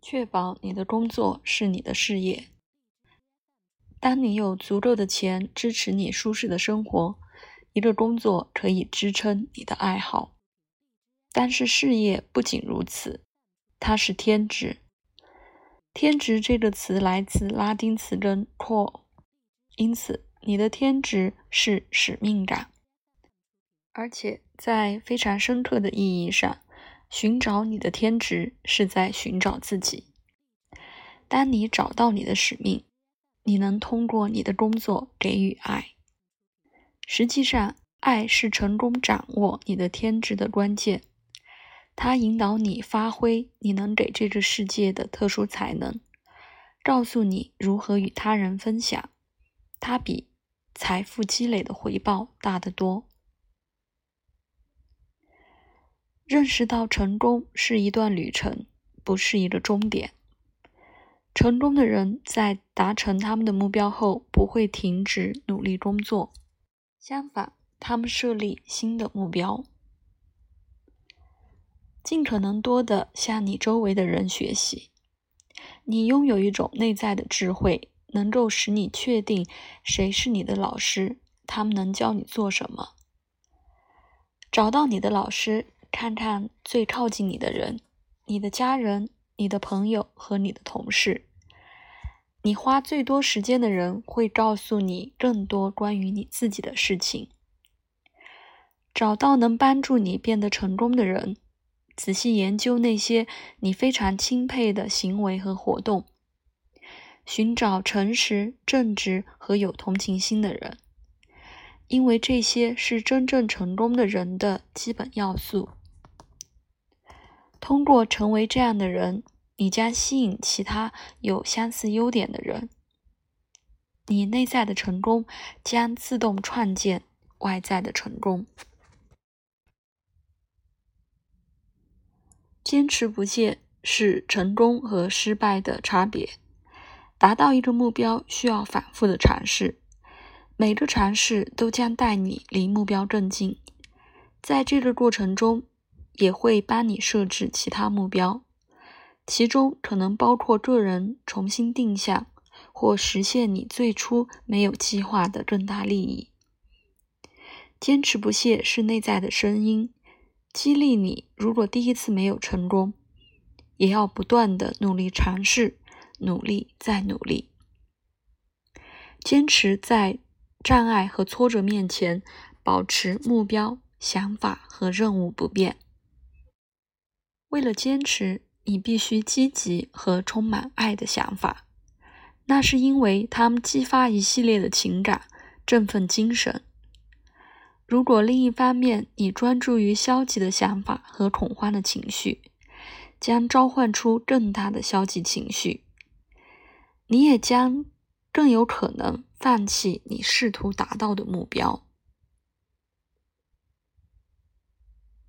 确保你的工作是你的事业。当你有足够的钱支持你舒适的生活，一个工作可以支撑你的爱好。但是事业不仅如此，它是天职。天职这个词来自拉丁词根 “call”，因此你的天职是使命感。而且在非常深刻的意义上，寻找你的天职是在寻找自己。当你找到你的使命，你能通过你的工作给予爱。实际上，爱是成功掌握你的天职的关键。它引导你发挥你能给这个世界的特殊才能，告诉你如何与他人分享。它比财富积累的回报大得多。认识到成功是一段旅程，不是一个终点。成功的人在达成他们的目标后，不会停止努力工作，相反，他们设立新的目标，尽可能多的向你周围的人学习。你拥有一种内在的智慧，能够使你确定谁是你的老师，他们能教你做什么。找到你的老师。看看最靠近你的人，你的家人、你的朋友和你的同事。你花最多时间的人会告诉你更多关于你自己的事情。找到能帮助你变得成功的人，仔细研究那些你非常钦佩的行为和活动。寻找诚实、正直和有同情心的人，因为这些是真正成功的人的基本要素。通过成为这样的人，你将吸引其他有相似优点的人。你内在的成功将自动创建外在的成功。坚持不懈是成功和失败的差别。达到一个目标需要反复的尝试，每个尝试都将带你离目标更近。在这个过程中，也会帮你设置其他目标，其中可能包括个人重新定向或实现你最初没有计划的更大利益。坚持不懈是内在的声音，激励你。如果第一次没有成功，也要不断的努力尝试，努力再努力，坚持在障碍和挫折面前保持目标、想法和任务不变。为了坚持，你必须积极和充满爱的想法。那是因为它们激发一系列的情感，振奋精神。如果另一方面你专注于消极的想法和恐慌的情绪，将召唤出更大的消极情绪。你也将更有可能放弃你试图达到的目标。